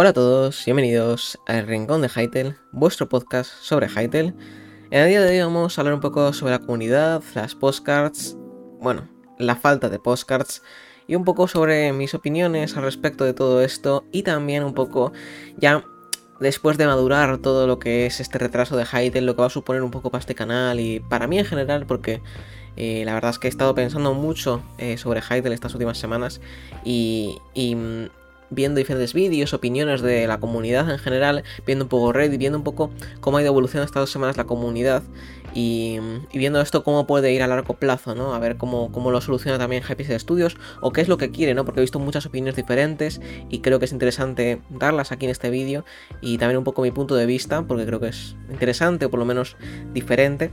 Hola a todos, bienvenidos al Rincón de Hytale, vuestro podcast sobre Hytale. En el día de hoy vamos a hablar un poco sobre la comunidad, las postcards, bueno, la falta de postcards y un poco sobre mis opiniones al respecto de todo esto y también un poco ya después de madurar todo lo que es este retraso de Hytale, lo que va a suponer un poco para este canal y para mí en general porque eh, la verdad es que he estado pensando mucho eh, sobre Hytale estas últimas semanas y, mm, viendo diferentes vídeos, opiniones de la comunidad en general, viendo un poco Reddit, viendo un poco cómo ha ido evolucionando estas dos semanas la comunidad y, viendo esto cómo puede ir a largo plazo, ¿no? A ver cómo, cómo lo soluciona también de Studios o qué es lo que quiere, ¿no? Porque he visto muchas opiniones diferentes y creo que es interesante darlas aquí en este vídeo y también un poco mi punto de vista, porque creo que es interesante o por lo menos diferente.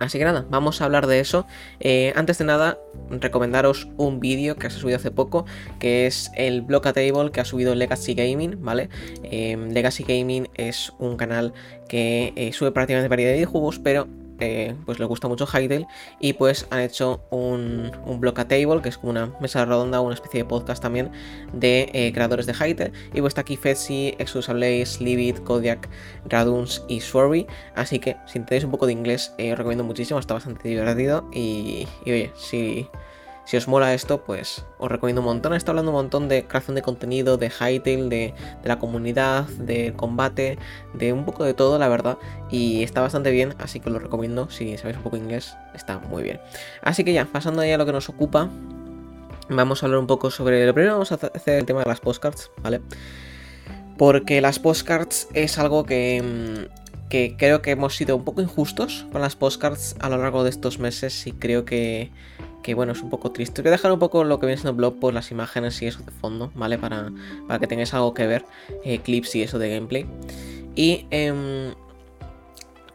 Así que nada, vamos a hablar de eso. Eh, antes de nada, recomendaros un vídeo que se ha subido hace poco, que es el Table que ha subido Legacy Gaming, ¿vale? Eh, Legacy Gaming es un canal que eh, sube prácticamente variedad de videojuegos, pero pues le gusta mucho Heidel y pues han hecho un, un block a table, que es como una mesa redonda, una especie de podcast también de eh, creadores de Heidel. Y pues está aquí Fetsi, Exodus Ablaze, Livid, Kodiak, Raduns y Swervy. Así que si tenéis un poco de inglés, eh, os recomiendo muchísimo, está bastante divertido. Y, y oye, si si os mola esto, pues os recomiendo un montón. Está hablando un montón de creación de contenido, de Hytale, de, de la comunidad, de combate, de un poco de todo, la verdad. Y está bastante bien, así que lo recomiendo. Si sabéis un poco inglés, está muy bien. Así que ya, pasando ya a lo que nos ocupa, vamos a hablar un poco sobre. Lo primero vamos a hacer el tema de las postcards, ¿vale? Porque las postcards es algo que, mm, que creo que hemos sido un poco injustos con las postcards a lo largo de estos meses y creo que que bueno, es un poco triste. Voy a dejar un poco lo que viene siendo blog por las imágenes y eso de fondo, ¿vale? Para, para que tengáis algo que ver, eh, clips y eso de gameplay. Y eh,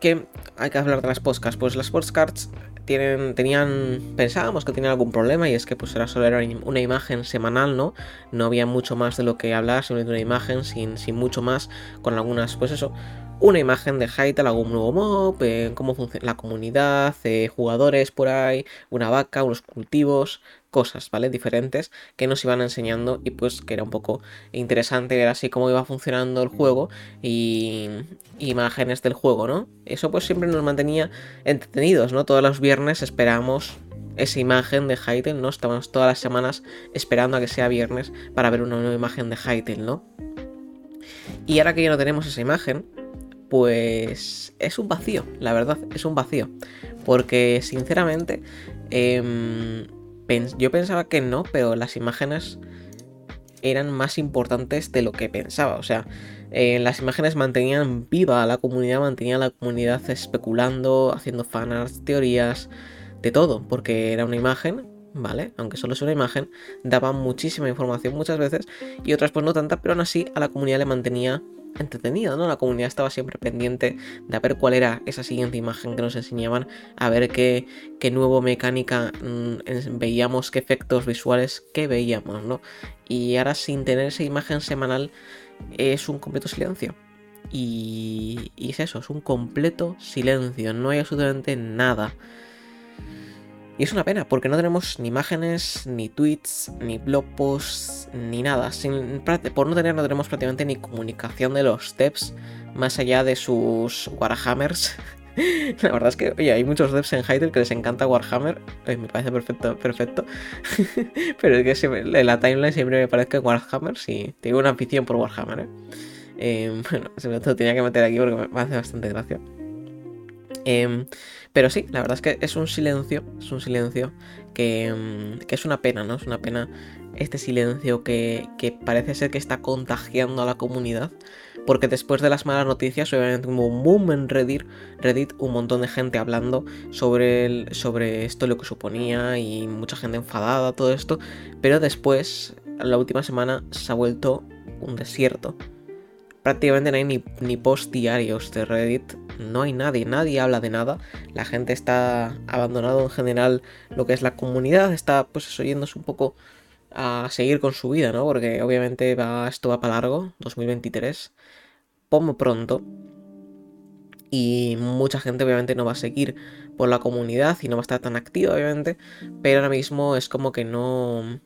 que hay que hablar de las postcards. Pues las postcards tienen, tenían, pensábamos que tenían algún problema y es que pues era solo era una imagen semanal, ¿no? No había mucho más de lo que hablar, simplemente una imagen sin, sin mucho más, con algunas, pues eso, una imagen de Hytale, algún nuevo mob, cómo funciona la comunidad, eh, jugadores por ahí, una vaca, unos cultivos, cosas, ¿vale? Diferentes que nos iban enseñando y pues que era un poco interesante ver así cómo iba funcionando el juego y imágenes del juego, ¿no? Eso pues siempre nos mantenía entretenidos, ¿no? Todos los viernes esperamos esa imagen de Hytale, ¿no? Estamos todas las semanas esperando a que sea viernes para ver una nueva imagen de Hytale, ¿no? Y ahora que ya no tenemos esa imagen, pues es un vacío, la verdad, es un vacío. Porque sinceramente, em, yo pensaba que no, pero las imágenes eran más importantes de lo que pensaba. O sea, eh, las imágenes mantenían viva a la comunidad, mantenían a la comunidad especulando, haciendo fanarts, teorías, de todo, porque era una imagen, ¿vale? Aunque solo es una imagen, daba muchísima información muchas veces y otras pues no tanta, pero aún así a la comunidad le mantenía entretenido, ¿no? La comunidad estaba siempre pendiente de ver cuál era esa siguiente imagen que nos enseñaban, a ver qué, qué nuevo mecánica mm, veíamos, qué efectos visuales que veíamos, ¿no? Y ahora sin tener esa imagen semanal es un completo silencio. Y, y es eso, es un completo silencio, no hay absolutamente nada. Y es una pena, porque no tenemos ni imágenes, ni tweets, ni blog posts, ni nada. por no tener, no tenemos prácticamente ni comunicación de los steps más allá de sus Warhammers. La verdad es que, oye, hay muchos devs en Hytale que les encanta Warhammer. me parece perfecto, perfecto. Pero es que en la timeline siempre me parece que Warhammer, sí, tengo una afición por Warhammer, ¿eh? eh bueno, me lo tenía que meter aquí porque me hace bastante gracia. Eh, pero sí, la verdad es que es un silencio, es un silencio que, que es una pena, ¿no? Es una pena este silencio que, parece ser que está contagiando a la comunidad. Porque después de las malas noticias, obviamente hubo un boom en Reddit, Reddit, un montón de gente hablando sobre, sobre esto, lo que suponía, y mucha gente enfadada, todo esto. Pero después, la última semana, se ha vuelto un desierto prácticamente no hay ni, ni post diarios de Reddit. No hay nadie, nadie habla de nada. La gente está abandonado en general lo que es la comunidad. Está pues oyéndose un poco a seguir con su vida, ¿no? Porque obviamente va, esto va para largo, 2023. Como pronto. Y mucha gente obviamente no va a seguir por la comunidad y no va a estar tan activa, obviamente. Pero ahora mismo es como que no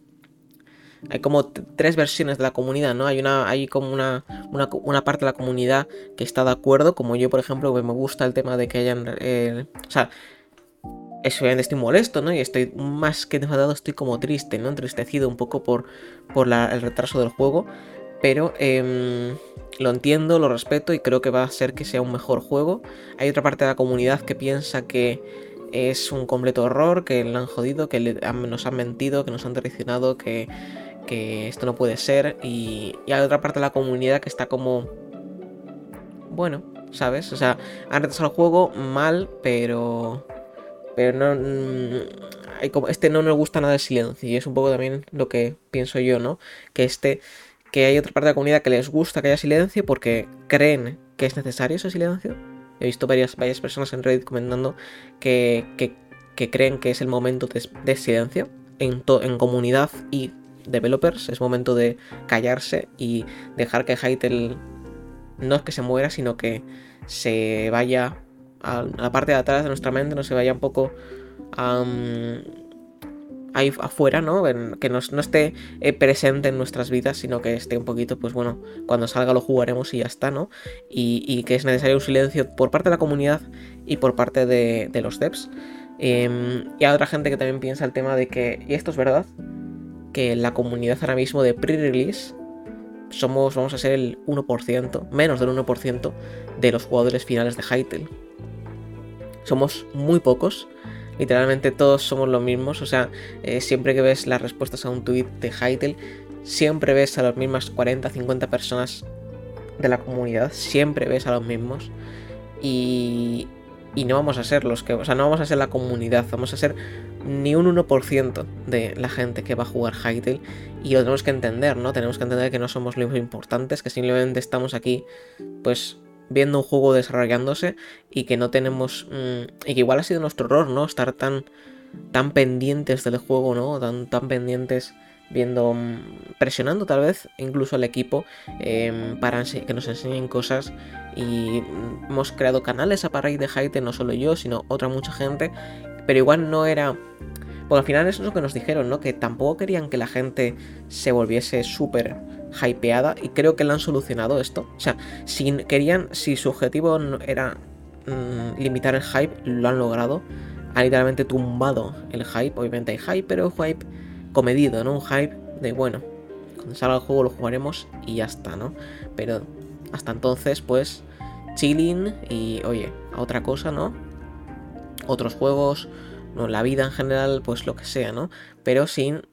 hay como tres versiones de la comunidad, ¿no? Hay una, hay como una, una, parte de la comunidad que está de acuerdo, como yo, por ejemplo, que me gusta el tema de que hayan, eh, o sea, obviamente estoy molesto, ¿no? Y estoy más que enfadado, estoy como triste, ¿no? Entristecido un poco por, por el retraso del juego. Pero eh, lo entiendo, lo respeto y creo que va a ser que sea un mejor juego. Hay otra parte de la comunidad que piensa que es un completo error, que le han jodido, que nos han mentido, que nos han traicionado, que, esto no puede ser. Y, y, hay otra parte de la comunidad que está como... Bueno, ¿sabes? O sea, han retrasado el juego mal, pero... Pero no... Mm, como, este no nos gusta nada el silencio. Y es un poco también lo que pienso yo, ¿no? Que este que hay otra parte de la comunidad que les gusta que haya silencio porque creen que es necesario ese silencio. He visto varias, varias personas en Reddit comentando que, creen que es el momento de, silencio en, en comunidad y developers. Es momento de callarse y dejar que Hytale no es que se muera, sino que se vaya a la parte de atrás de nuestra mente, no se vaya un poco a ahí afuera, ¿no? Que no, esté eh, presente en nuestras vidas, sino que esté un poquito, pues bueno, cuando salga lo jugaremos y ya está, ¿no? Y, que es necesario un silencio por parte de la comunidad y por parte de, los devs. Em, y hay otra gente que también piensa el tema de que, y esto es verdad, que la comunidad ahora mismo de pre-release somos, vamos a ser el 1%, menos del 1% de los jugadores finales de Hytale. Somos muy pocos literalmente todos somos los mismos. O sea, eh, siempre que ves las respuestas a un tweet de Hytale, siempre ves a las mismas 40, 50 personas de la comunidad, siempre ves a los mismos. Y, y no vamos a ser los que, o sea, no vamos a ser la comunidad, vamos a ser ni un 1% de la gente que va a jugar Hytale y lo tenemos que entender, ¿no? Tenemos que entender que no somos los importantes, que simplemente estamos aquí, pues viendo un juego desarrollándose y que no tenemos... Mm, y que igual ha sido nuestro error, ¿no? Estar tan, tan pendientes del juego, ¿no? Tan, tan pendientes viendo, mm, presionando tal vez incluso al equipo em, para que nos enseñen cosas y mm, hemos creado canales a raíz de Hyte, no solo yo, sino otra mucha gente, pero igual no era porque al final eso es lo que nos dijeron, ¿no? Que tampoco querían que la gente se volviese súper hypeada y creo que lo han solucionado esto. O sea, si querían, si su objetivo era mm, limitar el hype, lo han logrado. Han literalmente tumbado el hype. Obviamente hay hype, pero hype comedido, ¿no? Un hype de, bueno, cuando salga el juego lo jugaremos y ya está, ¿no? Pero hasta entonces, pues, chilling y, oye, a otra cosa, ¿no? Otros juegos, la vida en general, pues lo que sea, ¿no? Pero sin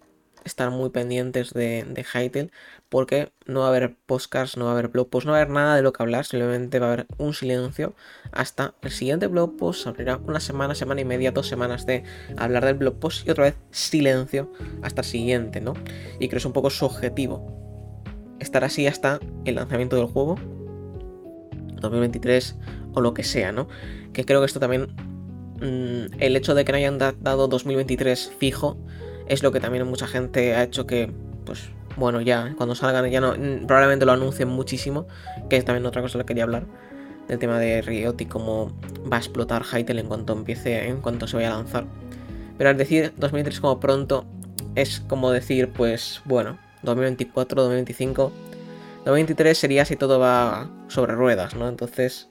estar muy pendientes de, de Hytale, porque no va a haber podcasts, no va a haber blog posts, no va a haber nada de lo que hablar, simplemente va a haber un silencio hasta el siguiente blog post. Abrirá una semana, semana y media, dos semanas de hablar del blog post y otra vez silencio hasta el siguiente, ¿no? Y creo que es un poco su objetivo. Estar así hasta el lanzamiento del juego, 2023 o lo que sea, ¿no? Que creo que esto también Mm, el hecho de que no hayan dado 2023 fijo es lo que también mucha gente ha hecho que, pues, bueno, ya cuando salgan ya no, probablemente lo anuncien muchísimo, que es también otra cosa que quería hablar, del tema de Riot y cómo va a explotar Hytale en cuanto empiece, en cuanto se vaya a lanzar. Pero al decir 2023 como pronto, es como decir, pues, bueno, 2024, 2025, 2023 sería si todo va sobre ruedas, ¿no? Entonces,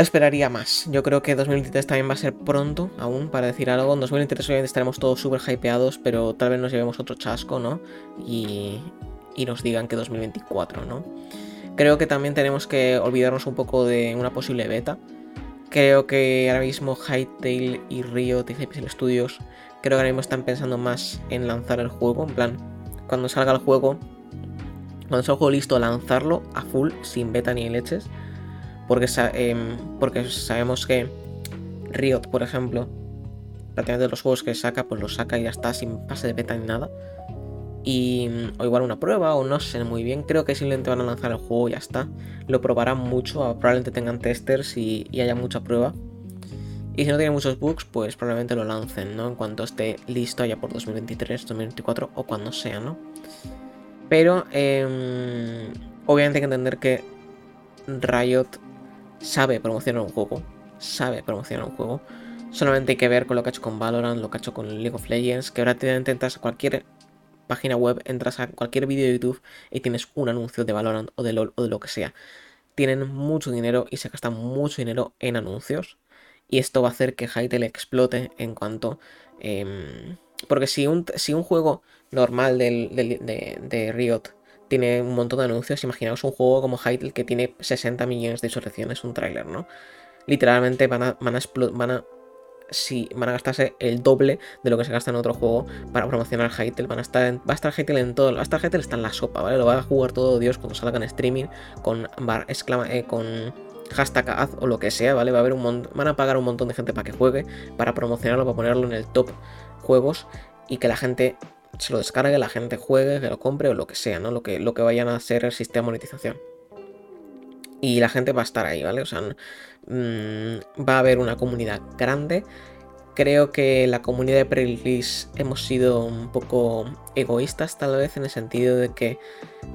esperaría más. Yo creo que 2023 también va a ser pronto aún para decir algo. En 2023 obviamente estaremos todos súper hypeados, pero tal vez nos llevemos otro chasco, ¿no? Y, y nos digan que 2024, ¿no? Creo que también tenemos que olvidarnos un poco de una posible beta. Creo que ahora mismo Hytale y y Hypixel Studios creo que ahora mismo están pensando más en lanzar el juego, en plan, cuando salga el juego, cuando salga el juego listo, lanzarlo a full, sin beta ni leches porque, em, porque sabemos que Riot, por ejemplo, prácticamente los juegos que saca, pues los saca y ya está, sin pase de beta ni nada. Y, o igual una prueba, o no sé muy bien. Creo que simplemente van a lanzar el juego y ya está. Lo probarán mucho, probablemente tengan testers y, haya mucha prueba. Y si no tiene muchos bugs, pues probablemente lo lancen, ¿no? En cuanto esté listo ya por 2023, 2024 o cuando sea, ¿no? Pero em, obviamente hay que entender que Riot sabe promocionar un juego, sabe promocionar un juego, Solamente hay que ver con lo que ha hecho con Valorant, lo que ha hecho con League of Legends, que ahora te a cualquier página web, entras a cualquier vídeo de YouTube y tienes un anuncio de Valorant o de LOL o de lo que sea. Tienen mucho dinero y se gastan mucho dinero en anuncios. Y esto va a hacer que Hytale explote en cuanto... Em, porque si un, si un juego normal de, Riot tiene un montón de anuncios, imaginaos un juego como Hytale que tiene 60 millones de visualizaciones, un tráiler, ¿no? Literalmente van a, van a, van a si van a gastarse el doble de lo que se gasta en otro juego para promocionar Hytale. Van a estar va a estar Hytale en todo. Va a estar Hytale está en la sopa, ¿vale? Lo va a jugar todo Dios cuando salga en streaming con bar, exclama, eh, con hashtag o lo que sea, ¿vale? Va a haber un van a pagar un montón de gente para que juegue, para promocionarlo, para ponerlo en el top juegos y que la gente se lo descargue, la gente juegue, que lo compre o lo que sea, ¿no? Lo que, lo que vayan a hacer el sistema de monetización. Y la gente va a estar ahí, ¿vale? O sea, mm, va a haber una comunidad grande. Creo que la comunidad de pre-release hemos sido un poco egoístas tal vez en el sentido de que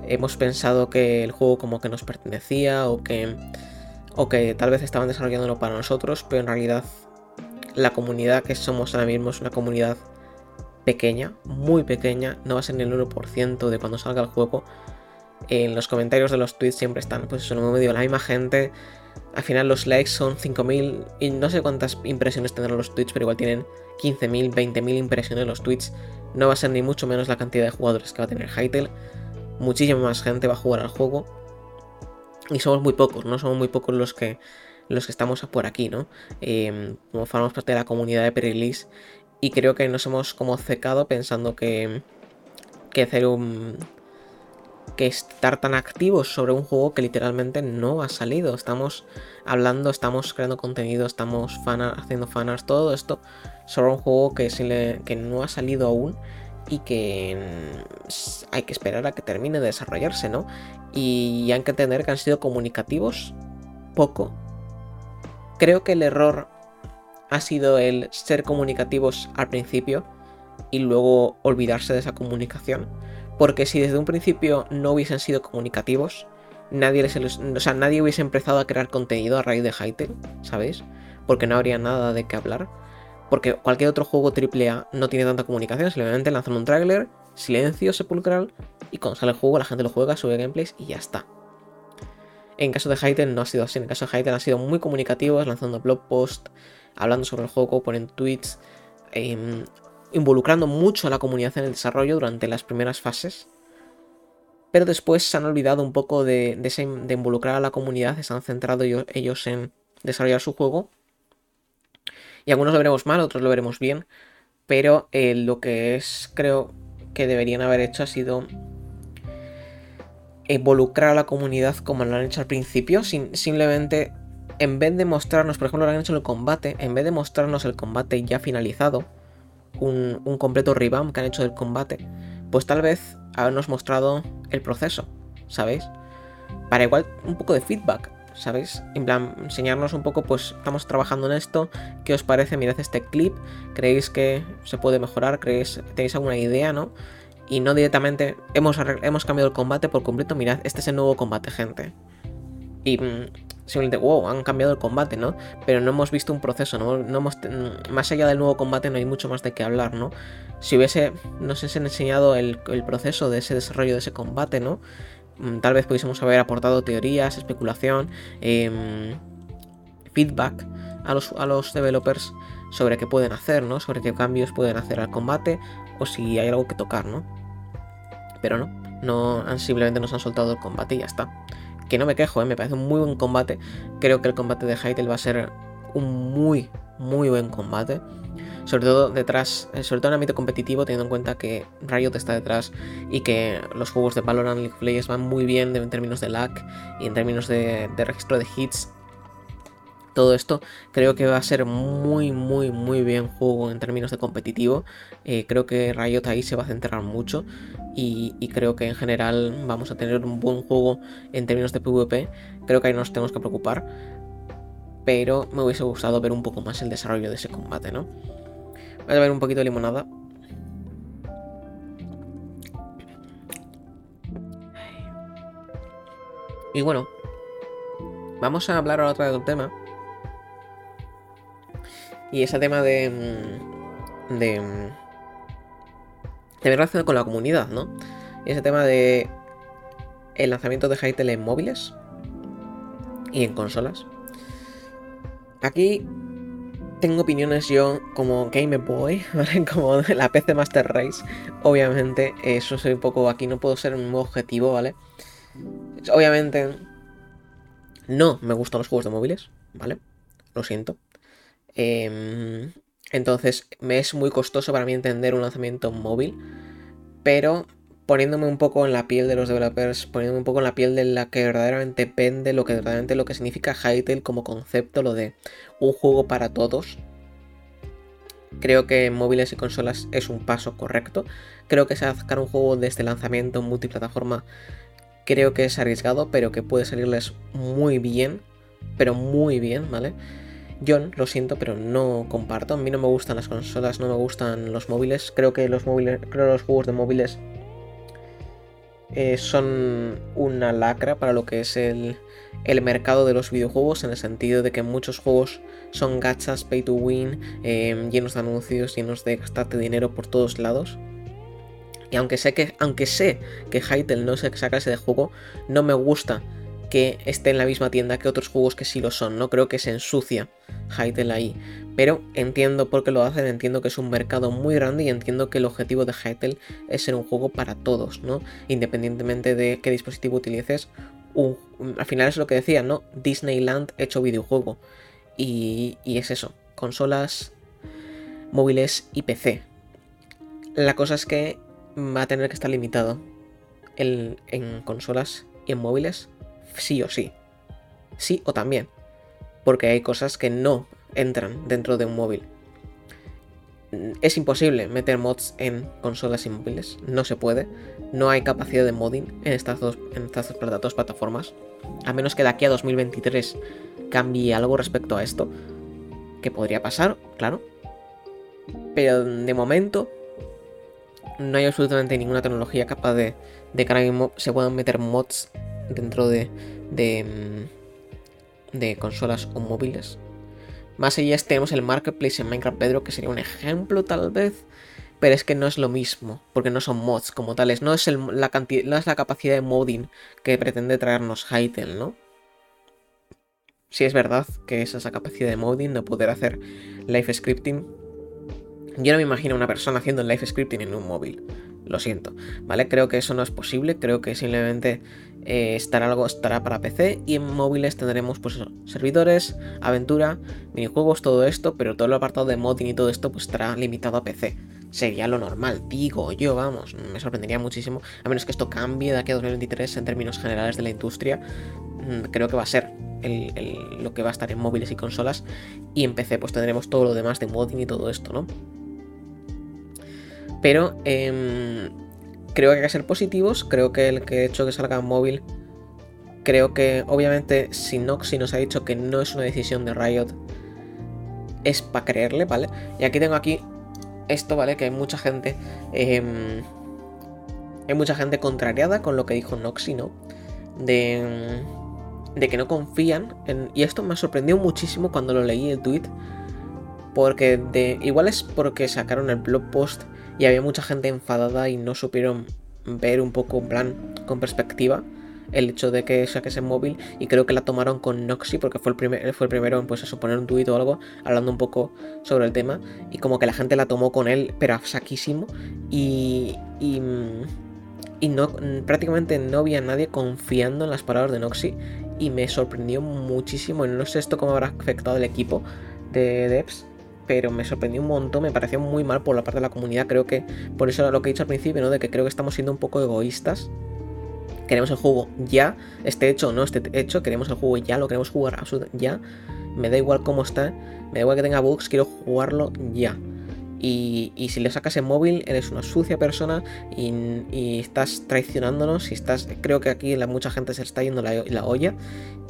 hemos pensado que el juego como que nos pertenecía o que o que tal vez estaban desarrollándolo para nosotros, pero en realidad la comunidad que somos ahora mismo es una comunidad pequeña, muy pequeña, no va a ser ni el 1% de cuando salga el juego. En los comentarios de los tweets siempre están, pues eso, no me la misma gente. Al final los likes son 5.000 y no sé cuántas impresiones tendrán los tweets, pero igual tienen 15.000, 20.000 impresiones los tweets. No va a ser ni mucho menos la cantidad de jugadores que va a tener Hytale. Muchísima más gente va a jugar al juego. Y somos muy pocos, ¿no? Somos muy pocos los que, los que estamos por aquí, ¿no? Eh, como formamos parte de la comunidad de pre-release. Y creo que nos hemos como secado pensando que, que un... que estar tan activos sobre un juego que literalmente no ha salido. Estamos hablando, estamos creando contenido, estamos haciendo fanarts, todo esto sobre un juego que, que no ha salido aún y que hay que esperar a que termine de desarrollarse, ¿no? Y hay que entender que han sido comunicativos poco. Creo que el error ha sido el ser comunicativos al principio y luego olvidarse de esa comunicación. Porque si desde un principio no hubiesen sido comunicativos, nadie, les, o sea, nadie hubiese empezado a crear contenido a raíz de Hytale, ¿sabéis? Porque no habría nada de qué hablar. Porque cualquier otro juego AAA no tiene tanta comunicación, simplemente lanzan un trailer, silencio sepulcral, y cuando sale el juego la gente lo juega, sube gameplays y ya está. En caso de Hytale no ha sido así, en caso de Hytale han sido muy comunicativos, lanzando blog posts, hablando sobre el juego, poniendo tweets, em, involucrando mucho a la comunidad en el desarrollo durante las primeras fases. Pero después se han olvidado un poco de, de, involucrar a la comunidad, se han centrado ellos en desarrollar su juego y algunos lo veremos mal, otros lo veremos bien. Pero eh, lo que es, creo que deberían haber hecho ha sido involucrar a la comunidad como lo han hecho al principio, sin, simplemente en vez de mostrarnos, por ejemplo, lo han hecho en el combate, en vez de mostrarnos el combate ya finalizado, un, un completo revamp que han hecho del combate, pues tal vez habernos mostrado el proceso, ¿sabéis? Para igual un poco de feedback. ¿sabéis? En plan, enseñarnos un poco, pues estamos trabajando en esto, ¿qué os parece? Mirad este clip, ¿creéis que se puede mejorar? ¿Creéis, tenéis alguna idea, no? Y no directamente, hemos, hemos cambiado el combate por completo, mirad, este es el nuevo combate, gente. Y mm, simplemente, wow, han cambiado el combate, ¿no? Pero no hemos visto un proceso, ¿no? no hemos, mm, más allá del nuevo combate no hay mucho más de qué hablar, ¿no? Si hubiese, nos hubiesen enseñado el, el proceso de ese desarrollo de ese combate, ¿no? Mm, tal vez pudiésemos haber aportado teorías, especulación, em, feedback a los, a los developers sobre qué pueden hacer, ¿no? Sobre qué cambios pueden hacer al combate o si hay algo que tocar, ¿no? Pero no, no simplemente nos han soltado el combate y ya está. Que no me quejo, ¿eh? me parece un muy buen combate. Creo que el combate de Hytale va a ser un muy, muy buen combate sobre todo detrás, eh, sobre todo en el ámbito competitivo, teniendo en cuenta que Riot está detrás y que los juegos de Valorant League of Legends van muy bien en términos de lag y en términos de, registro de hits. Todo esto creo que va a ser muy, muy, muy bien juego en términos de competitivo. Eh, creo que Riot ahí se va a centrar mucho y, creo que en general vamos a tener un buen juego en términos de PvP. Creo que ahí nos tenemos que preocupar. Pero me hubiese gustado ver un poco más el desarrollo de ese combate, ¿no? Voy a ver un poquito de limonada. Y bueno, vamos a hablar ahora otra vez del tema. Y ese tema de. Mm, de. Mm, de relación con la comunidad, ¿no? Y ese tema de. El lanzamiento de Hytale en móviles y en consolas. Aquí tengo opiniones yo como Game Boy, ¿vale? Como la PC Master Race. Obviamente, eso soy un poco. Aquí no puedo ser un objetivo, ¿vale? Obviamente, no me gustan los juegos de móviles, ¿vale? Lo siento. Em, entonces, me es muy costoso para mí entender un lanzamiento móvil. Pero poniéndome un poco en la piel de los developers, poniéndome un poco en la piel de la que verdaderamente depende lo que verdaderamente lo que significa Hytale como concepto, lo de un juego para todos. Creo que en móviles y consolas es un paso correcto. Creo que sacar un juego desde lanzamiento multiplataforma creo que es arriesgado, pero que puede salirles muy bien, pero muy bien, ¿vale? Yo lo siento, pero no comparto. A mí no me gustan las consolas, no me gustan los móviles. Creo que los móviles, creo los juegos de móviles eh, son una lacra para lo que es el, mercado de los videojuegos, en el sentido de que muchos juegos son gachas, pay to win, em, llenos de anuncios, llenos de gastarte dinero por todos lados. Y aunque sé que, aunque sé que Hytale no se sacase de juego, no me gusta que esté en la misma tienda que otros juegos que sí lo son, ¿no? Creo que se ensucia Hytale ahí. Pero entiendo por qué lo hacen, entiendo que es un mercado muy grande y entiendo que el objetivo de Hytale es ser un juego para todos, ¿no? Independientemente de qué dispositivo utilices. al final es lo que decía, ¿no? Disneyland hecho videojuego. Y, es eso, consolas, móviles y PC. La cosa es que va a tener que estar limitado en consolas y en móviles sí o sí. Sí o también. Porque hay cosas que no entran dentro de un móvil. Es imposible meter mods en consolas y móviles. No se puede. No hay capacidad de modding en estas dos, plataformas. A menos que de aquí a 2023 cambie algo respecto a esto. Que podría pasar, claro. Pero de momento no hay absolutamente ninguna tecnología capaz de, que se puedan meter mods dentro de, de, mm, de consolas o móviles. Más allá tenemos el Marketplace en Minecraft Pedro, que sería un ejemplo tal vez, pero es que no es lo mismo, porque no son mods como tales, no es, la, cantidad, no es la capacidad de modding que pretende traernos Hytale, ¿no? Si es verdad que es esa capacidad de modding de poder hacer live scripting. Yo no me imagino una persona haciendo live scripting en un móvil. Lo siento, ¿vale? Creo que eso no es posible, creo que simplemente eh, estará algo estará para PC y en móviles tendremos pues servidores, aventura, minijuegos, todo esto, pero todo el apartado de modding y todo esto pues estará limitado a PC. Sería lo normal, digo yo, vamos, me sorprendería muchísimo, a menos que esto cambie de aquí a 2023 en términos generales de la industria, mm, creo que va a ser lo que va a estar en móviles y consolas y en PC pues tendremos todo lo demás de modding y todo esto, ¿no? Pero em, creo que hay que ser positivos. Creo que el que hecho que salga móvil. Creo que, obviamente, si Noxy nos ha dicho que no es una decisión de Riot, es para creerle, ¿vale? Y aquí tengo aquí esto, ¿vale? Que hay mucha gente. Em, hay mucha gente contrariada con lo que dijo Noxy, ¿no? De, de que no confían. Y esto me sorprendió muchísimo cuando lo leí el tweet. Porque de. Igual es porque sacaron el blog post y había mucha gente enfadada y no supieron ver un poco en plan con perspectiva el hecho de que saquese móvil y creo que la tomaron con Noxy porque fue el, primer, fue el primero en pues un tuit o algo hablando un poco sobre el tema y como que la gente la tomó con él pero a saquísimo y, y, no, prácticamente no había nadie confiando en las palabras de Noxy y me sorprendió muchísimo no sé esto cómo habrá afectado el equipo de devs pero me sorprendió un montón, me pareció muy mal por la parte de la comunidad, creo que, por eso lo que he dicho al principio, ¿no? De que creo que estamos siendo un poco egoístas. Queremos el juego ya, esté hecho o no esté hecho, queremos el juego ya, lo queremos jugar ya. Me da igual cómo está, me da igual que tenga bugs, quiero jugarlo ya. Y, si le sacas en móvil, eres una sucia persona y, estás traicionándonos. Y estás, creo que aquí mucha gente se está yendo la olla.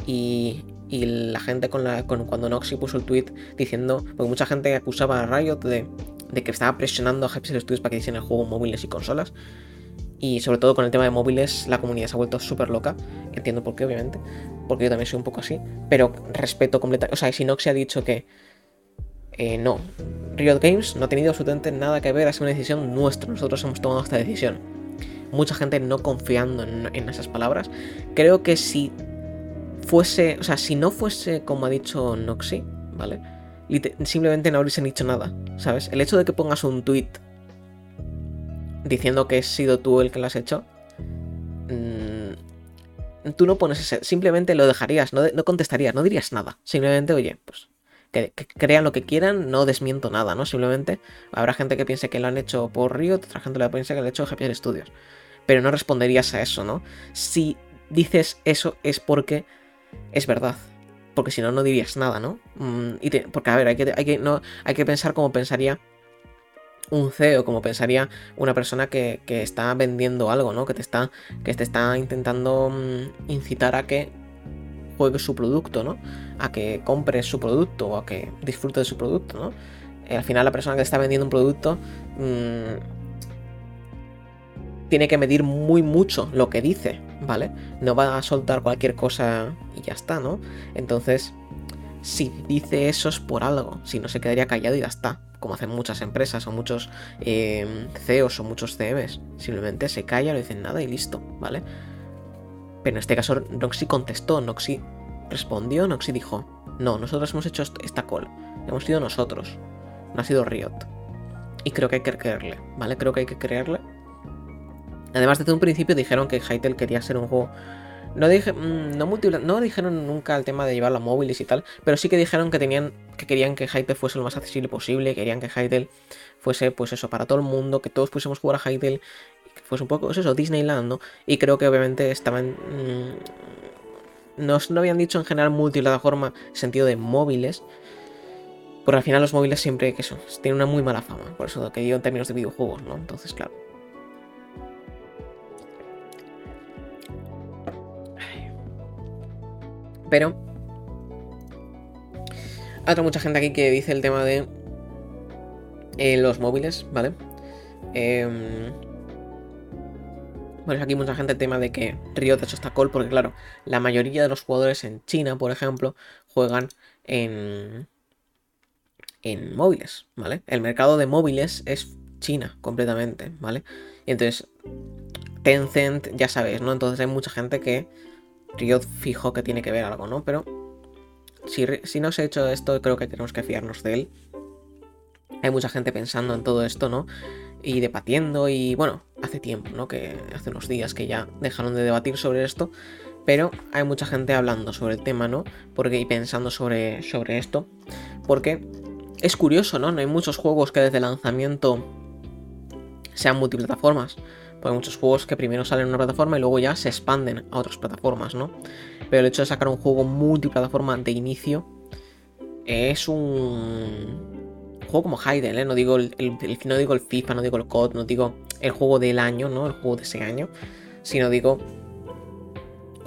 Y, y la gente con la con, cuando Noxy puso el tweet diciendo, porque mucha gente acusaba a Riot de, de que estaba presionando a Hypixel Studios para que hicieran el juego móviles y consolas. Y sobre todo con el tema de móviles, la comunidad se ha vuelto súper loca. Entiendo por qué, obviamente. Porque yo también soy un poco así. Pero respeto completamente. O sea, si Noxy ha dicho que Eh, no. Riot Games no ha tenido absolutamente nada que ver, ha sido una decisión nuestra. Nosotros hemos tomado esta decisión. Mucha gente no confiando en, esas palabras. Creo que si fuese, o sea, si no fuese como ha dicho Noxy, ¿vale? simplemente no habrían dicho nada, ¿sabes? El hecho de que pongas un tweet diciendo que has sido tú el que lo has hecho, mm, tú no pones ese, simplemente lo dejarías, no, no, contestarías, no dirías nada. Simplemente, oye, pues que, crean lo que quieran, no desmiento nada, ¿no? Simplemente habrá gente que piense que lo han hecho por Riot, otra gente lo piensa que lo han hecho Happy Studios. Pero no responderías a eso, ¿no? Si dices eso es porque es verdad. Porque si no, no dirías nada, ¿no? Mm, y porque, a ver, hay que, hay, que, no, hay que pensar como pensaría un CEO, como pensaría una persona que, que, está vendiendo algo, ¿no? Que te está, que te está intentando mm, incitar a que juegue su producto, ¿no? A que compre su producto o a que disfrute de su producto, ¿no? Eh, al final la persona que está vendiendo un producto mmm, tiene que medir muy mucho lo que dice, ¿vale? No va a soltar cualquier cosa y ya está, ¿no? Entonces, si dice eso es por algo, si no se quedaría callado y ya está, como hacen muchas empresas o muchos eh, CEOs o muchos CMs, simplemente se calla, no dicen nada y listo, ¿vale? Pero en este caso Noxy contestó, Noxy respondió, Noxy dijo, no, nosotros hemos hecho esta call, hemos sido nosotros, no ha sido Riot. Y creo que hay que creerle, ¿vale? Creo que hay que creerle. Además, desde un principio dijeron que Hytale quería ser un juego... Mm, no, dijeron nunca el tema de llevarlo a móviles y tal, pero sí que dijeron que tenían que querían que Hytale fuese lo más accesible posible, querían que Hytale fuese pues eso para todo el mundo, que todos pudiésemos jugar a Hytale pues un poco, es eso, Disneyland, ¿no? Y creo que obviamente estaban... Mmm, no, habían dicho en general multiplataforma sentido de móviles, porque al final los móviles siempre que son, tienen una muy mala fama, por eso que digo en términos de videojuegos, ¿no? Entonces, claro. Pero hay mucha gente aquí que dice el tema de eh, los móviles, ¿vale? Eh, bueno, aquí mucha gente el tema de que Riot hecho esta call, porque claro, la mayoría de los jugadores en China, por ejemplo, juegan en, en móviles, ¿vale? El mercado de móviles es China completamente, ¿vale? Y entonces, Tencent, ya sabéis, ¿no? Entonces hay mucha gente que Riot fijo que tiene que ver algo, ¿no? Pero si, si no se ha hecho esto, creo que tenemos que fiarnos de él. Hay mucha gente pensando en todo esto, ¿no? y debatiendo y bueno, hace tiempo, ¿no? Que hace unos días que ya dejaron de debatir sobre esto, pero hay mucha gente hablando sobre el tema, ¿no? Porque y pensando sobre, sobre esto, porque es curioso, ¿no? No hay muchos juegos que desde lanzamiento sean multiplataformas. Porque hay muchos juegos que primero salen en una plataforma y luego ya se expanden a otras plataformas, ¿no? Pero el hecho de sacar un juego multiplataforma de inicio es un juego como Hyden, ¿eh? no, digo el, no digo el FIFA, no digo el COD, no digo el juego del año, ¿no? El juego de ese año, sino digo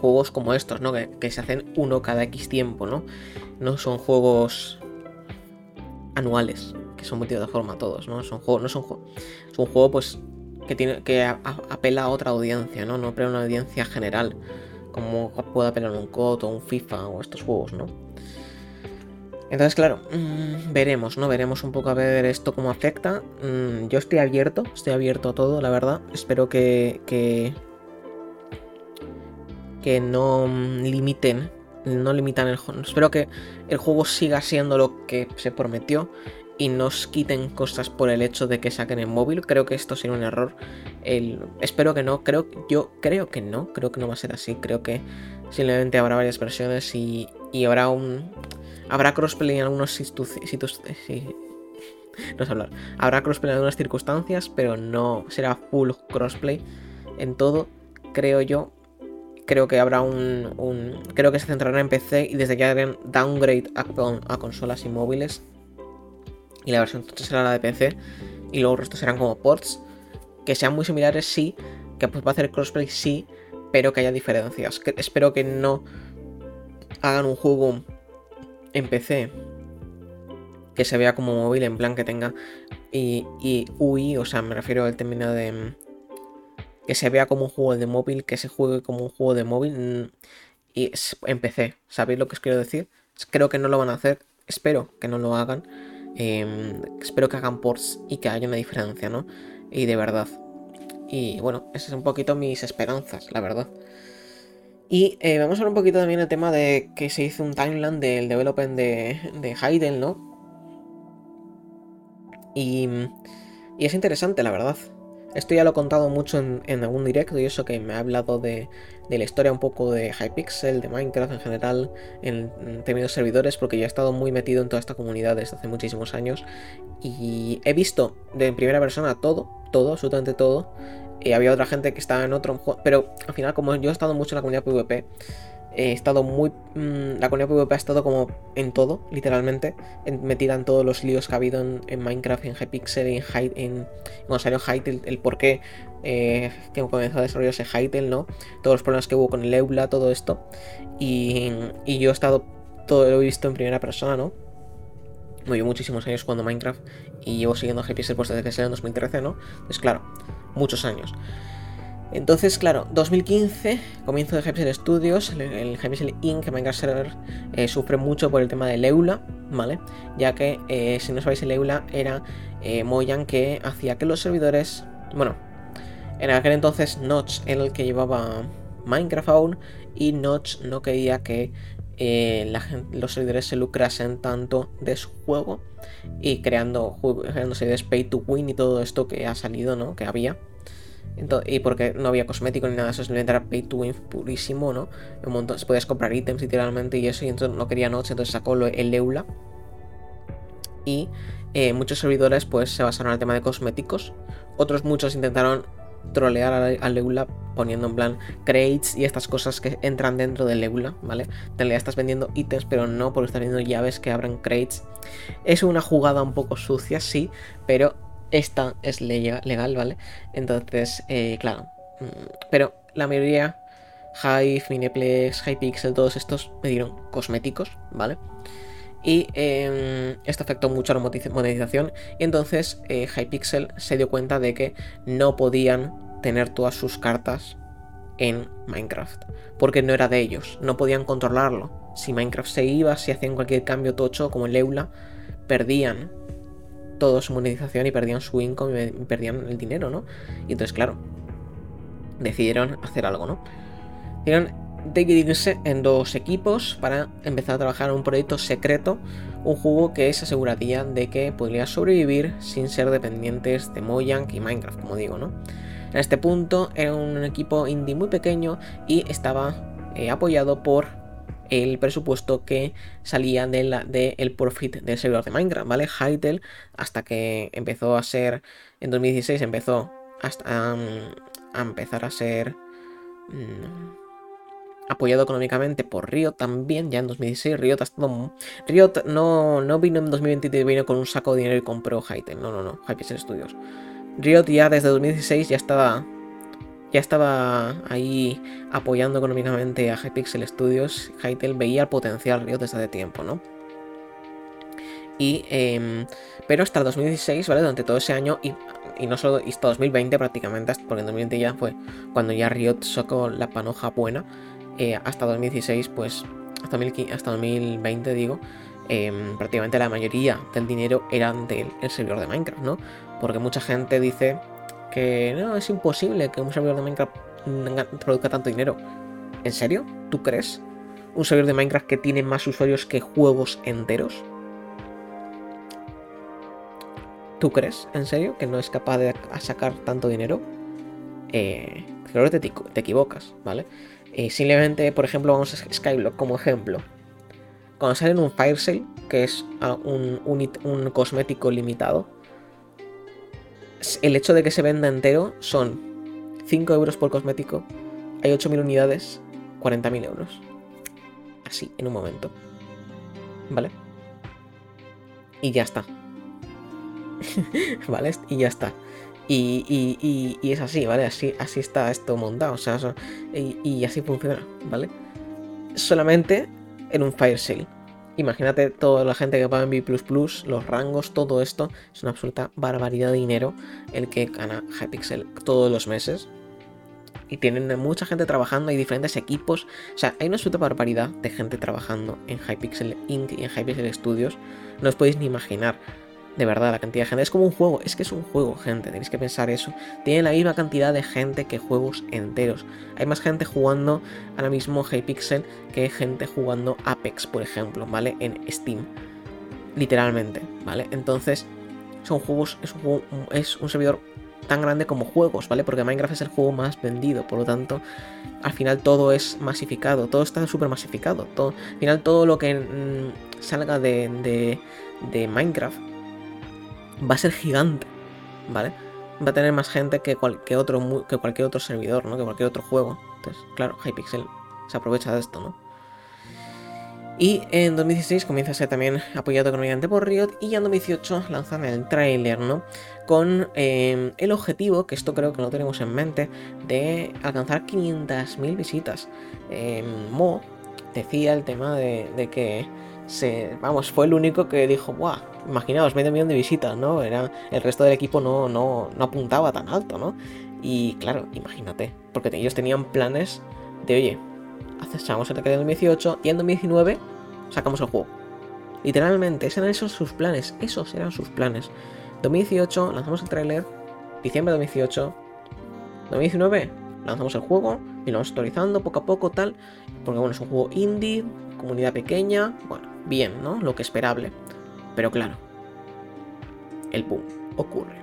juegos como estos, ¿no? Que, se hacen uno cada X tiempo, ¿no? No son juegos anuales, que son multiplataforma todos, ¿no? Son juegos, no son juegos. Es un juego, pues, que tiene. que apela a otra audiencia, ¿no? No apela a una audiencia general. Como puede apelar un COD o un FIFA o estos juegos, ¿no? Entonces, claro, mm, veremos, ¿no? Veremos un poco a ver esto cómo afecta. Mm, yo estoy abierto, estoy abierto a todo, la verdad. Espero que. que. que no limiten. No limitan el juego. Espero que el juego siga siendo lo que se prometió. Y nos quiten cosas por el hecho de que saquen en móvil. Creo que esto sería un error. El, espero que no. Creo, yo creo que no. Creo que no va a ser así. Creo que simplemente habrá varias versiones y, y habrá un Habrá crossplay en algunos sitios. No sé hablar. Habrá crossplay en algunas circunstancias, pero no será full crossplay en todo, creo yo. Creo que habrá un, Creo que se centrará en PC y desde que hagan downgrade a, consolas y móviles. Y la versión entonces será la de PC. Y luego el resto serán como ports. Que sean muy similares, sí. Que pues va a hacer crossplay, sí. Pero que haya diferencias. espero que no hagan un juego en PC que se vea como móvil, en plan que tenga y, UI, o sea, me refiero al término de mm, que se vea como un juego de móvil, que se juegue como un juego de móvil mm, y en PC, ¿sabéis lo que os quiero decir? Creo que no lo van a hacer, espero que no lo hagan, Em, espero que hagan ports y que haya una diferencia, ¿no? Y de verdad. Y bueno, esas son un poquito mis esperanzas, la verdad. Y eh, vamos a ver un poquito también el tema de que se hizo un timeline del development de, de Heidel, ¿no? Y, y es interesante, la verdad. Esto ya lo he contado mucho en, algún directo y eso que me ha hablado de, la historia un poco de Hypixel, de Minecraft en general, en, términos de servidores, porque ya he estado muy metido en toda esta comunidad desde hace muchísimos años y he visto de primera persona todo, todo, absolutamente todo. Y había otra gente que estaba en otro juego, pero al final como yo he estado mucho en la comunidad PvP, he estado muy... Mm, la comunidad PvP ha estado como en todo, literalmente, metida en todos los líos que ha habido en, Minecraft, en Hypixel, en, Hyde, en, cuando salió Hytale, el por qué eh, que comenzó a desarrollarse Hytale, ¿no? Todos los problemas que hubo con el Eula, todo esto. Y, y yo he estado, todo lo he visto en primera persona, ¿no? Me llevo muchísimos años jugando Minecraft y llevo siguiendo Hypixel pues desde que salió en 2013, ¿no? Pues claro, muchos años. Entonces, claro, 2015, comienzo de Hypixel Studios, el, el Hypixel Inc. Minecraft Server eh, sufre mucho por el tema del EULA, ¿vale? Ya que, eh, si no sabéis, el era eh, Moyan que hacía que los servidores, bueno, en aquel entonces Notch era el que llevaba Minecraft aún y Notch no quería que los servidores se lucrasen tanto de su juego y creando, creando servidores pay to win y todo esto que ha salido, ¿no? Que había y porque no había cosmético ni nada eso, simplemente era pay to win purísimo, ¿no? Un montón, podías comprar ítems literalmente y eso, y entonces no quería noche, entonces sacó el Eula. Y eh, muchos servidores pues se basaron en el tema de cosméticos. Otros muchos intentaron trolear al Eula poniendo en plan crates y estas cosas que entran dentro del Eula, ¿vale? En realidad estás vendiendo ítems, pero no porque estás vendiendo llaves que abran crates. Es una jugada un poco sucia, sí, pero esta es legal, ¿vale? Entonces, eh, claro. Mm, pero la mayoría, Hive, Mineplex, Hypixel, todos estos me dieron cosméticos, ¿vale? Y em, esto afectó mucho a la monetización. Y entonces eh, Hypixel se dio cuenta de que no podían tener todas sus cartas en Minecraft. Porque no era de ellos, no podían controlarlo. Si Minecraft se iba, si hacían cualquier cambio tocho, como el Eula, perdían todo su monetización y perdían su income y perdían el dinero, ¿no? Y entonces, claro, decidieron hacer algo, ¿no? Decidieron dividirse en dos equipos para empezar a trabajar en un proyecto secreto, un juego que se aseguraría de que podría sobrevivir sin ser dependientes de Mojang y Minecraft, como digo, ¿no? En este punto era un equipo indie muy pequeño y estaba eh, apoyado por el presupuesto que salía del de el profit del servidor de Minecraft, ¿vale? Hytale, hasta que empezó a ser, en 2016 empezó hasta, a empezar a ser mm, apoyado económicamente por Riot también, ya en 2016 Riot ha estado... Riot no, no vino en 2023, vino con un saco de dinero y compró Hytale, no, no, no, Hypixel Studios. Riot ya desde 2016 ya estaba ya estaba ahí apoyando económicamente a Hypixel Studios. Hytale veía el potencial Riot desde hace tiempo, ¿no? Y, em, pero hasta el 2016, ¿vale? Durante todo ese año y, no solo hasta 2020 prácticamente, porque en 2020 ya fue cuando ya Riot sacó la panoja buena. Eh, hasta 2016, pues hasta, 2020 digo, em, prácticamente la mayoría del dinero eran del servidor de Minecraft, ¿no? Porque mucha gente dice que no, es imposible que un servidor de Minecraft produzca tanto dinero. ¿En serio? ¿Tú crees? ¿Un servidor de Minecraft que tiene más usuarios que juegos enteros? ¿Tú crees, en serio, que no es capaz de sacar tanto dinero? Eh, creo que te, equivocas, ¿vale? Eh, simplemente, por ejemplo, vamos a Skyblock como ejemplo. Cuando sale un Fire Sale, que es ah, un cosmético limitado, el hecho de que se venda entero son 5 euros por cosmético, hay 8.000 unidades, 40.000 euros. Así, en un momento. ¿Vale? Y ya está. ¿Vale? Y ya está. Y, es así, ¿vale? Así, así está esto montado. O sea, y, y así funciona, ¿vale? Solamente en un fire sale. Imagínate toda la gente que paga en B++, los rangos, todo esto. Es una absoluta barbaridad de dinero el que gana Hypixel todos los meses. Y tienen mucha gente trabajando, hay diferentes equipos. O sea, hay una absoluta barbaridad de gente trabajando en Hypixel Inc. y en Hypixel Studios. No os podéis ni imaginar. De verdad, la cantidad de gente. Es como un juego. Es que es un juego, gente. Tenéis que pensar eso. Tiene la misma cantidad de gente que juegos enteros. Hay más gente jugando ahora mismo Hypixel que gente jugando Apex, por ejemplo, ¿vale? En Steam. Literalmente, ¿vale? Entonces, son juegos. Es un, servidor tan grande como juegos, ¿vale? Porque Minecraft es el juego más vendido, por lo tanto, al final todo es masificado, todo está súper masificado. Al final todo lo que mm, salga de, Minecraft va a ser gigante, ¿vale? Va a tener más gente que, cualquier otro, que cualquier otro servidor, ¿no? Que cualquier otro juego. Entonces, claro, Hypixel se aprovecha de esto, ¿no? Y en 2016 comienza a ser también apoyado económicamente por Riot y ya en 2018 lanzan el tráiler, ¿no? Con eh, el objetivo, que esto creo que no tenemos en mente, de alcanzar 500.000 visitas. Eh, Mo decía el tema de, que vamos, fue el único que dijo, ¡buah! Imaginaos, medio millón de visitas, ¿no? Era, el resto del equipo no, no, no apuntaba tan alto, ¿no? Y claro, imagínate, porque ellos tenían planes de, oye, echamos el que en 2018 y en 2019 sacamos el juego. Literalmente, esos eran esos sus planes, esos eran sus planes. 2018 lanzamos el tráiler, diciembre de 2018, 2019 lanzamos el juego y lo vamos actualizando poco a poco tal, porque bueno, es un juego indie, comunidad pequeña, bueno, bien, ¿no? Lo que esperable. Pero claro, el boom ocurre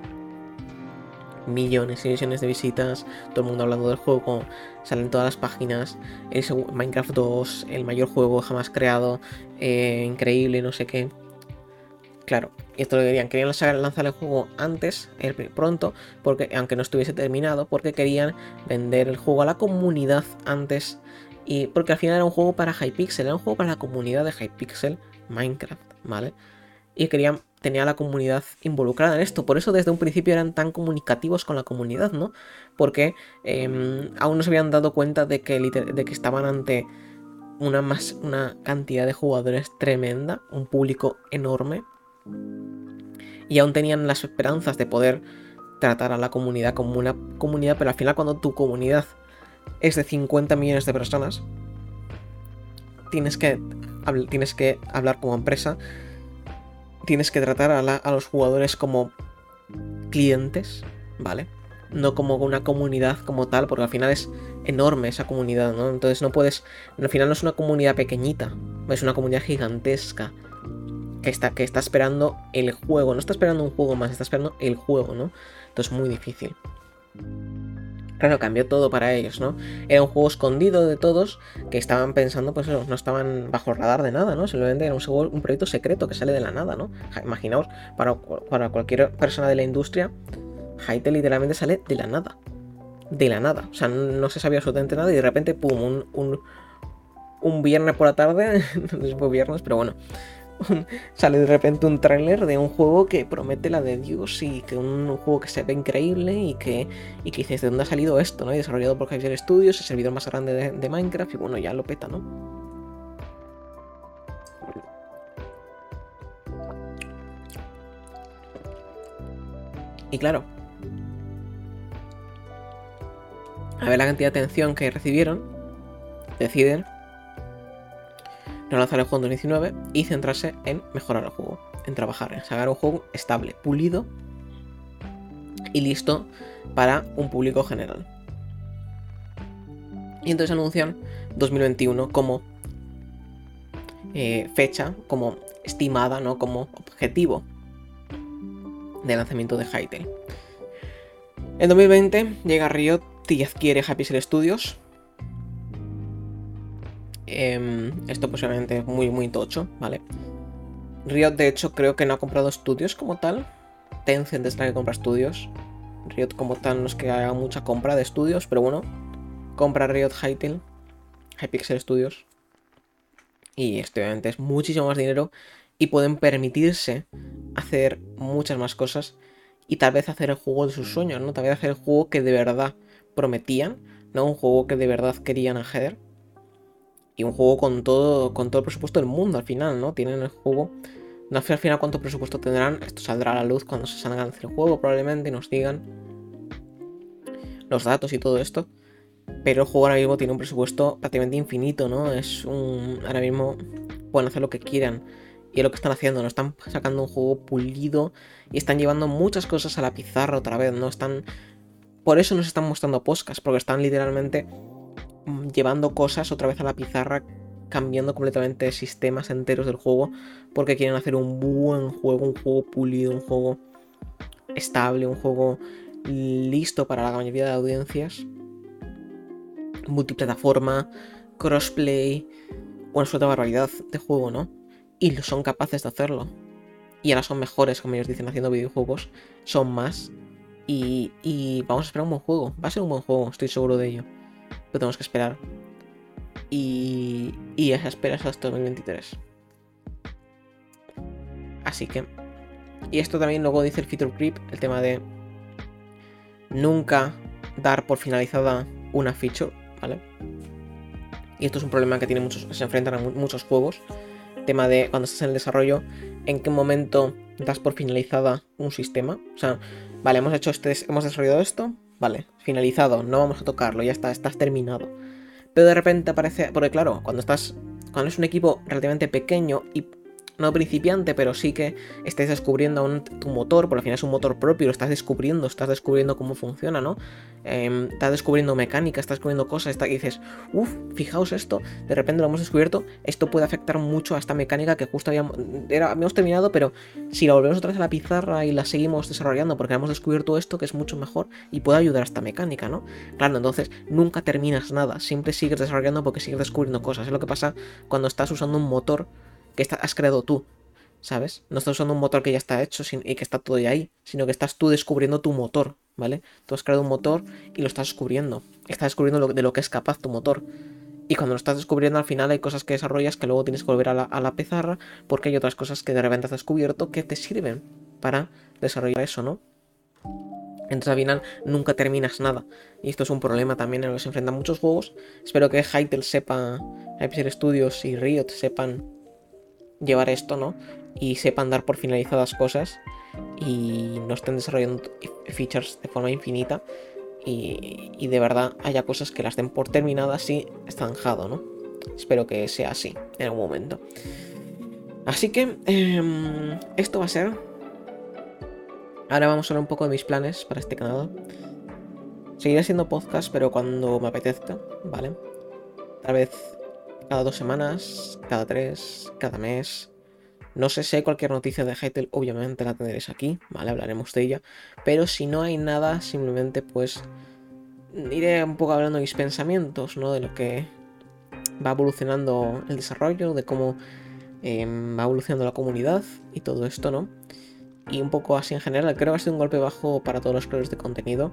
millones y millones de visitas, todo el mundo hablando del juego, salen todas las páginas, es Minecraft 2, el mayor juego jamás creado, eh, increíble, no sé qué. Claro, esto lo querían, querían lanzar el juego antes, pronto, porque aunque no estuviese terminado, porque querían vender el juego a la comunidad antes y porque al final era un juego para Hypixel, era un juego para la comunidad de Hypixel Minecraft, ¿vale? Y querían tenía la comunidad involucrada en esto. Por eso desde un principio eran tan comunicativos con la comunidad, ¿no? Porque em, aún no se habían dado cuenta de que, de que estaban ante una, más, una cantidad de jugadores tremenda, un público enorme. Y aún tenían las esperanzas de poder tratar a la comunidad como una comunidad, pero al final cuando tu comunidad es de 50 millones de personas, tienes que, tienes que hablar como empresa tienes que tratar a, los jugadores como clientes, ¿vale? No como una comunidad como tal, porque al final es enorme esa comunidad, ¿no? Entonces no puedes. Al final no es una comunidad pequeñita, es una comunidad gigantesca. Que está, que está esperando el juego. No está esperando un juego más, está esperando el juego, ¿no? Entonces es muy difícil. Claro, cambió todo para ellos, ¿no? Era un juego escondido de todos que estaban pensando, pues no estaban bajo el radar de nada, ¿no? Simplemente era un, un proyecto secreto que sale de la nada, ¿no? Imaginaos, para, para cualquier persona de la industria, Hytale literalmente sale de la nada. De la nada. O sea, no se sabía absolutamente nada y de repente, pum, un, un, un viernes por la tarde, no sé si fue viernes, pero bueno, sale de repente un tráiler de un juego que promete la de Dios y que un, juego que se ve increíble y que, y que dices, ¿de dónde ha salido esto? ¿no? Desarrollado por Hyper Studios, el servidor más grande de, Minecraft y bueno, ya lo peta, ¿no? Y claro, a ver la cantidad de atención que recibieron, deciden no lanzar el juego en 2019 y centrarse en mejorar el juego, en trabajar, en sacar un juego estable, pulido y listo para un público general. Y entonces anuncian 2021 como eh, fecha, como estimada, ¿no? Como objetivo de lanzamiento de Hytale. En 2020 llega Riot y adquiere Happy Cell Studios, Em, esto posiblemente es muy, muy tocho, ¿vale? Riot, de hecho, creo que no ha comprado estudios como tal. Tencent es la que compra estudios. Riot como tal no es que haga mucha compra de estudios, pero bueno, compra Riot Hytale, Hypixel Studios. Y esto obviamente es muchísimo más dinero y pueden permitirse hacer muchas más cosas y tal vez hacer el juego de sus sueños, ¿no? Tal vez hacer el juego que de verdad prometían, ¿no? Un juego que de verdad querían hacer y un juego con todo, con todo el presupuesto del mundo al final, ¿no? Tienen el juego. No sé al final cuánto presupuesto tendrán. Esto saldrá a la luz cuando se salga el juego probablemente y nos digan los datos y todo esto. Pero el juego ahora mismo tiene un presupuesto prácticamente infinito, ¿no? Es un. Ahora mismo pueden hacer lo que quieran. Y es lo que están haciendo, ¿no? Están sacando un juego pulido y están llevando muchas cosas a la pizarra otra vez, ¿no? Están. Por eso nos están mostrando podcast, porque están literalmente llevando cosas otra vez a la pizarra, cambiando completamente sistemas enteros del juego, porque quieren hacer un buen juego, un juego pulido, un juego estable, un juego listo para la mayoría de audiencias. Multiplataforma, crossplay, una absoluta barbaridad de juego, ¿no? Y son capaces de hacerlo. Y ahora son mejores, como ellos dicen, haciendo videojuegos. Son más. Y, y vamos a esperar un buen juego. Va a ser un buen juego, estoy seguro de ello. Pero tenemos que esperar. Y, y esa espera es hasta 2023. Así que... Y esto también luego dice el feature creep, el tema de nunca dar por finalizada una feature, ¿vale? Y esto es un problema que tiene muchos, se enfrentan a muchos juegos. Tema de cuando estás en el desarrollo, en qué momento das por finalizada un sistema. O sea, vale, hemos hecho este, hemos desarrollado esto, vale, finalizado, no vamos a tocarlo, ya está, estás terminado. Pero de repente aparece, porque claro, cuando estás, cuando es un equipo relativamente pequeño y no principiante, pero sí que estés descubriendo tu motor, por al final es un motor propio, lo estás descubriendo, estás descubriendo cómo funciona, ¿no? Em, estás descubriendo mecánica, estás descubriendo cosas, y dices, uff, fijaos esto, de repente lo hemos descubierto, esto puede afectar mucho a esta mecánica que justo habíamos, era, habíamos terminado, pero si la volvemos otra vez a la pizarra y la seguimos desarrollando porque hemos descubierto esto que es mucho mejor y puede ayudar a esta mecánica, ¿no? Claro, entonces nunca terminas nada, siempre sigues desarrollando porque sigues descubriendo cosas, es lo que pasa cuando estás usando un motor que has creado tú, ¿sabes? No estás usando un motor que ya está hecho y que está todo ya ahí, sino que estás tú descubriendo tu motor, ¿vale? Tú has creado un motor y lo estás descubriendo. Estás descubriendo de lo que es capaz tu motor. Y cuando lo estás descubriendo al final hay cosas que desarrollas que luego tienes que volver a la, pizarra porque hay otras cosas que de repente has descubierto que te sirven para desarrollar eso, ¿no? Entonces al final nunca terminas nada. Y esto es un problema también en lo que se enfrentan muchos juegos. Espero que Hytale sepa, Hypixel Studios y Riot sepan llevar esto, ¿no? Y sepan dar por finalizadas cosas y no estén desarrollando features de forma infinita y, de verdad haya cosas que las den por terminadas y zanjado, ¿no? Espero que sea así en algún momento. Así que em, esto va a ser. Ahora vamos a hablar un poco de mis planes para este canal. Seguiré haciendo podcast, pero cuando me apetezca, ¿vale? Tal vez cada dos semanas, cada tres, cada mes. No sé si hay cualquier noticia de Hytale, obviamente la tendréis aquí, ¿vale? Hablaremos de ella. Pero si no hay nada, simplemente pues iré un poco hablando de mis pensamientos, ¿no? De lo que va evolucionando el desarrollo, de cómo em, va evolucionando la comunidad y todo esto, ¿no? Y un poco así en general, creo que ha sido un golpe bajo para todos los creadores de contenido.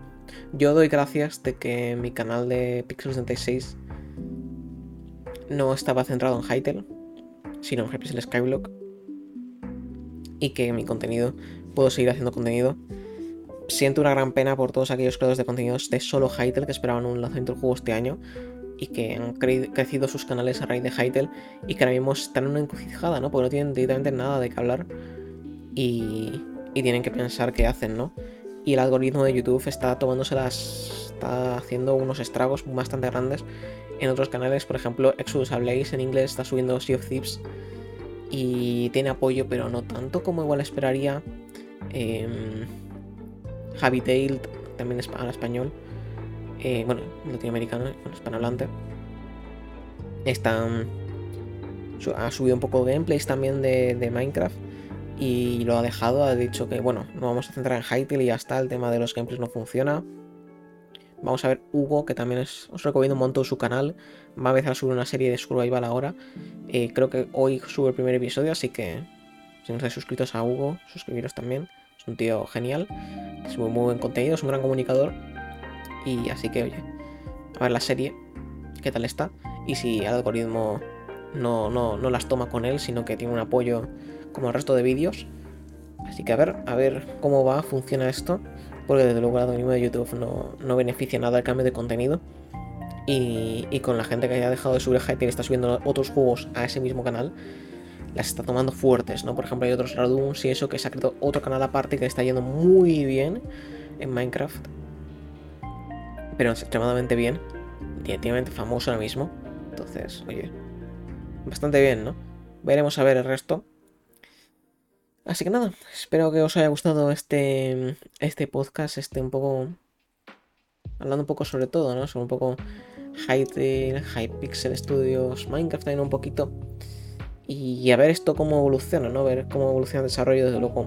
Yo doy gracias de que mi canal de Pixel 76 no estaba centrado en Hytale, sino en el Skyblock. Y que mi contenido, puedo seguir haciendo contenido. Siento una gran pena por todos aquellos creadores de contenidos de solo Hytale que esperaban un lanzamiento del juego este año y que han crecido sus canales a raíz de Hytale y que ahora mismo están en una encrucijada, ¿no? Porque no tienen directamente nada de qué hablar y, y tienen que pensar qué hacen, ¿no? Y el algoritmo de YouTube está tomándose las. está haciendo unos estragos bastante grandes en otros canales, por ejemplo, Exodus Blaze en inglés está subiendo Sea of Thieves y tiene apoyo, pero no tanto como igual esperaría. Eh, también es español, eh, bueno, latinoamericano, bueno, hispanohablante. Está, ha subido un poco gameplays también de, Minecraft y lo ha dejado, ha dicho que, bueno, no vamos a centrar en Hytale y ya está, el tema de los gameplays no funciona. Vamos a ver Hugo, que también es, os recomiendo un montón su canal. Va a empezar a subir una serie de Survival ahora. Eh, creo que hoy sube el primer episodio, así que si no estáis suscritos a Hugo, suscribiros también. Es un tío genial. Muy, muy buen contenido, es un gran comunicador. Y así que, oye, a ver la serie, qué tal está. Y si el algoritmo no, no, no las toma con él, sino que tiene un apoyo como el resto de vídeos. Así que a ver, a ver cómo va, funciona esto porque desde luego el algoritmo de YouTube no, beneficia nada el cambio de contenido. Y, con la gente que haya dejado de subir Hype y está subiendo otros juegos a ese mismo canal, las está tomando fuertes, ¿no? Por ejemplo, hay otros Raduns y eso que se ha creado otro canal aparte que está yendo muy bien en Minecraft. Pero extremadamente bien. relativamente famoso ahora mismo. Entonces, oye, bastante bien, ¿no? Veremos a ver el resto. Así que nada, espero que os haya gustado este, este podcast, este un poco... Hablando un poco sobre todo, ¿no? Sobre un poco Hytale, Hypixel Studios, Minecraft también un poquito. Y a ver esto cómo evoluciona, ¿no? Ver cómo evoluciona el desarrollo, desde luego.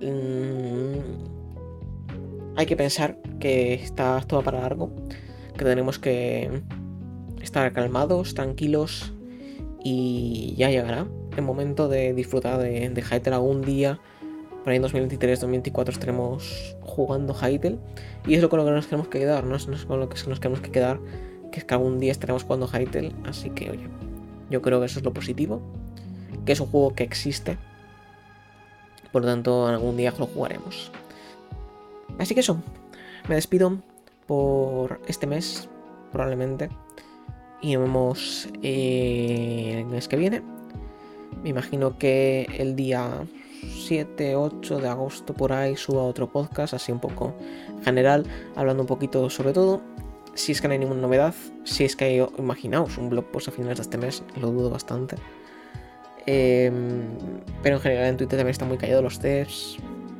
Mm, hay que pensar que está todo para largo, que tenemos que estar calmados, tranquilos y ya llegará el momento de disfrutar de, de Hytale algún día. Por ahí en 2023-2024 estaremos jugando Hytale. Y es lo con lo que nos queremos quedar, ¿no? Es con lo que nos queremos que quedar. Que es que algún día estaremos jugando Hytale. Así que, oye, yo creo que eso es lo positivo. Que es un juego que existe. Por lo tanto, algún día lo jugaremos. Así que eso. Me despido por este mes, probablemente. Y nos vemos el mes que viene. Me imagino que el día 7, 8 de agosto por ahí suba otro podcast, así un poco general, hablando un poquito sobre todo. Si es que no hay ninguna novedad, si es que hay, imaginaos, un blog post a finales de este mes, lo dudo bastante. Em, pero en general en Twitter también está muy callado los devs.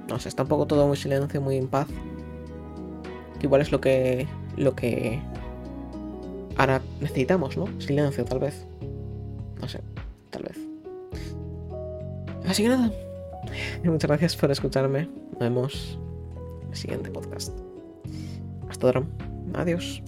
No sé, está un poco todo muy silencio, muy en paz. Igual es lo que. lo que. Ahora necesitamos, ¿no? Silencio, tal vez. No sé, tal vez. Así que nada. Muchas gracias por escucharme. Nos vemos en el siguiente podcast. Hasta ahora. Adiós.